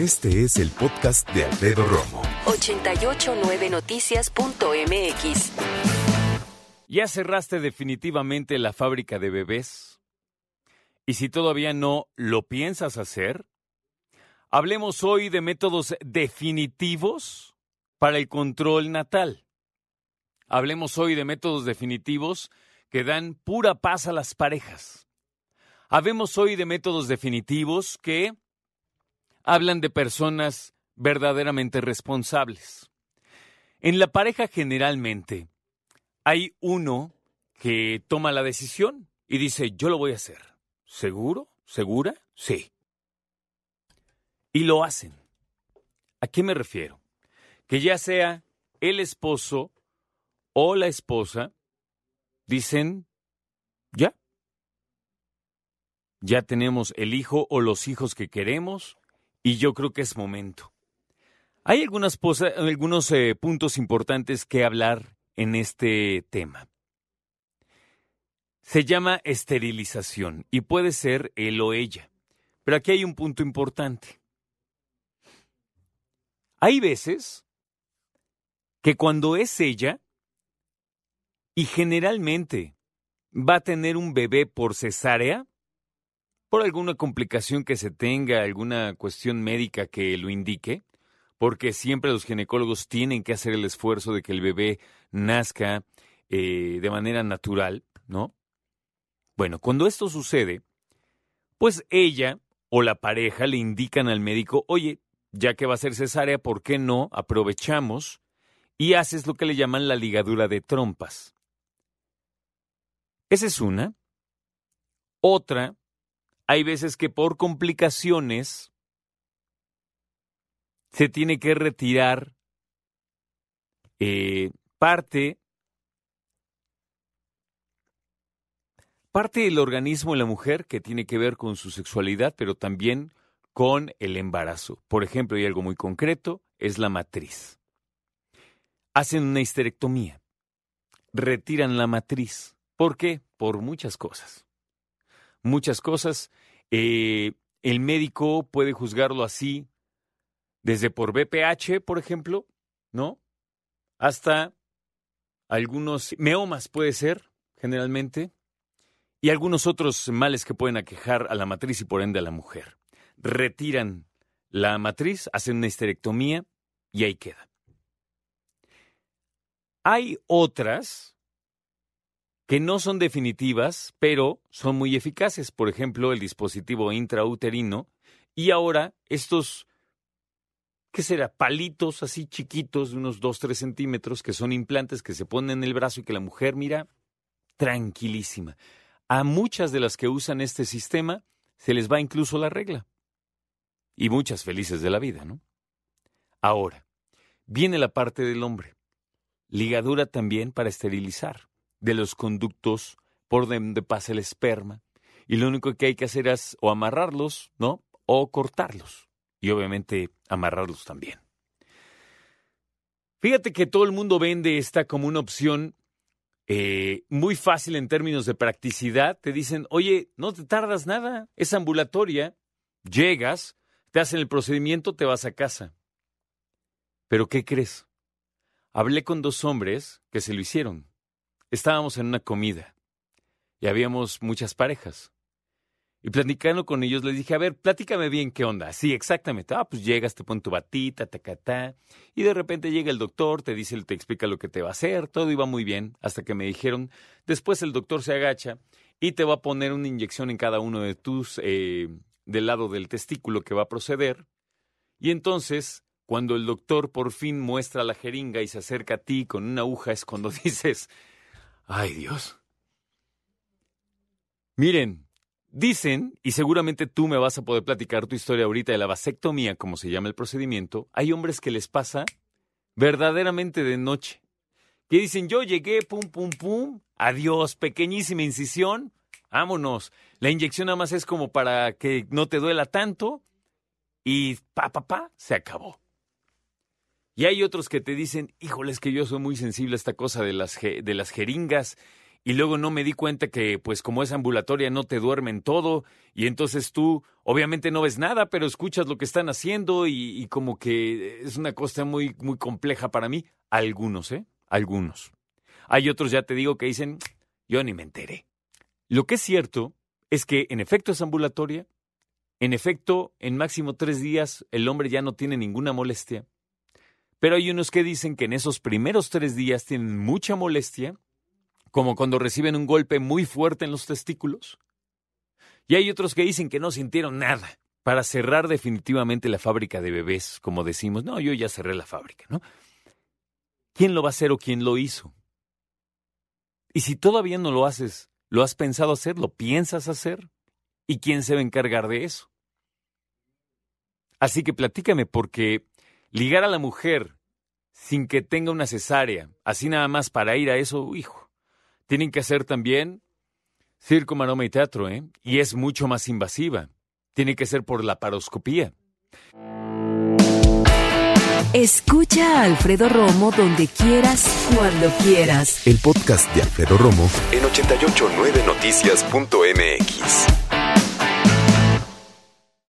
Este es el podcast de Alfredo Romo. 889noticias.mx. ¿Ya cerraste definitivamente la fábrica de bebés? ¿Y si todavía no lo piensas hacer? Hablemos hoy de métodos definitivos para el control natal. Hablemos hoy de métodos definitivos que dan pura paz a las parejas. Hablemos hoy de métodos definitivos que hablan de personas verdaderamente responsables. En la pareja generalmente hay uno que toma la decisión y dice, yo lo voy a hacer. ¿Seguro? ¿Segura? Sí. Y lo hacen. ¿A qué me refiero? Que ya sea el esposo o la esposa, dicen, ya. Ya tenemos el hijo o los hijos que queremos, y yo creo que es momento. Hay algunas algunos eh, puntos importantes que hablar en este tema. Se llama esterilización y puede ser él o ella. Pero aquí hay un punto importante. Hay veces que cuando es ella, y generalmente va a tener un bebé por cesárea, por alguna complicación que se tenga, alguna cuestión médica que lo indique, porque siempre los ginecólogos tienen que hacer el esfuerzo de que el bebé nazca eh, de manera natural, ¿no? Bueno, cuando esto sucede, pues ella o la pareja le indican al médico, oye, ya que va a ser cesárea, ¿por qué no aprovechamos y haces lo que le llaman la ligadura de trompas? Esa es una. Otra hay veces que por complicaciones se tiene que retirar eh, parte, parte del organismo de la mujer que tiene que ver con su sexualidad, pero también con el embarazo. Por ejemplo, hay algo muy concreto, es la matriz. Hacen una histerectomía, retiran la matriz. ¿Por qué? Por muchas cosas muchas cosas. Eh, el médico puede juzgarlo así, desde por BPH, por ejemplo, ¿no? Hasta algunos meomas puede ser, generalmente, y algunos otros males que pueden aquejar a la matriz y por ende a la mujer. Retiran la matriz, hacen una histerectomía y ahí queda. Hay otras que no son definitivas, pero son muy eficaces. Por ejemplo, el dispositivo intrauterino. Y ahora estos, ¿qué será? Palitos así chiquitos de unos 2-3 centímetros que son implantes que se ponen en el brazo y que la mujer mira tranquilísima. A muchas de las que usan este sistema se les va incluso la regla. Y muchas felices de la vida, ¿no? Ahora, viene la parte del hombre. Ligadura también para esterilizar de los conductos por donde pasa el esperma. Y lo único que hay que hacer es o amarrarlos, ¿no? O cortarlos. Y obviamente amarrarlos también. Fíjate que todo el mundo vende esta como una opción eh, muy fácil en términos de practicidad. Te dicen, oye, no te tardas nada, es ambulatoria, llegas, te hacen el procedimiento, te vas a casa. Pero ¿qué crees? Hablé con dos hombres que se lo hicieron estábamos en una comida y habíamos muchas parejas. Y platicando con ellos les dije, a ver, platícame bien qué onda. Sí, exactamente. Ah, pues llegas, te pones tu batita, tacatá. Y de repente llega el doctor, te dice, te explica lo que te va a hacer, todo iba muy bien, hasta que me dijeron, después el doctor se agacha y te va a poner una inyección en cada uno de tus, eh, del lado del testículo que va a proceder. Y entonces, cuando el doctor por fin muestra la jeringa y se acerca a ti con una aguja, es cuando dices, Ay Dios. Miren, dicen, y seguramente tú me vas a poder platicar tu historia ahorita de la vasectomía, como se llama el procedimiento, hay hombres que les pasa verdaderamente de noche. Que dicen, yo llegué, pum, pum, pum, adiós, pequeñísima incisión, vámonos. La inyección nada más es como para que no te duela tanto y pa, pa, pa, se acabó. Y hay otros que te dicen, híjole, es que yo soy muy sensible a esta cosa de las, de las jeringas y luego no me di cuenta que pues como es ambulatoria no te duermen todo y entonces tú obviamente no ves nada, pero escuchas lo que están haciendo y, como que es una cosa muy, muy compleja para mí. Algunos, ¿eh? Algunos. Hay otros, ya te digo, que dicen, yo ni me enteré. Lo que es cierto es que en efecto es ambulatoria, en efecto, en máximo tres días el hombre ya no tiene ninguna molestia, pero hay unos que dicen que en esos primeros tres días tienen mucha molestia, como cuando reciben un golpe muy fuerte en los testículos, y hay otros que dicen que no sintieron nada para cerrar definitivamente la fábrica de bebés, como decimos, no, yo ya cerré la fábrica, ¿no? ¿Quién lo va a hacer o quién lo hizo? Y si todavía no lo haces, ¿lo has pensado hacer? ¿Lo piensas hacer? ¿Y quién se va a encargar de eso? Así que platícame, porque ligar a la mujer sin que tenga una cesárea, así nada más para ir a eso, hijo, tienen que hacer también circo, maroma y teatro, ¿eh? Y es mucho más invasiva. Tiene que ser por la paroscopía. Escucha a Alfredo Romo donde quieras, cuando quieras. El podcast de Alfredo Romo en 889noticias.mx.